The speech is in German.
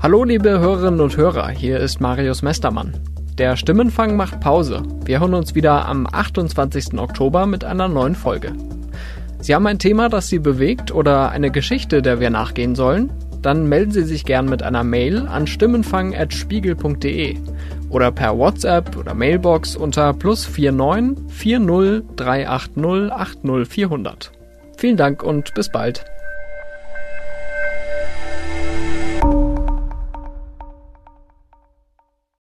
Hallo liebe Hörerinnen und Hörer, hier ist Marius Mestermann. Der Stimmenfang macht Pause. Wir hören uns wieder am 28. Oktober mit einer neuen Folge. Sie haben ein Thema, das Sie bewegt oder eine Geschichte, der wir nachgehen sollen? Dann melden Sie sich gern mit einer Mail an stimmenfang.spiegel.de oder per WhatsApp oder Mailbox unter plus 49 40 380 80 400. Vielen Dank und bis bald.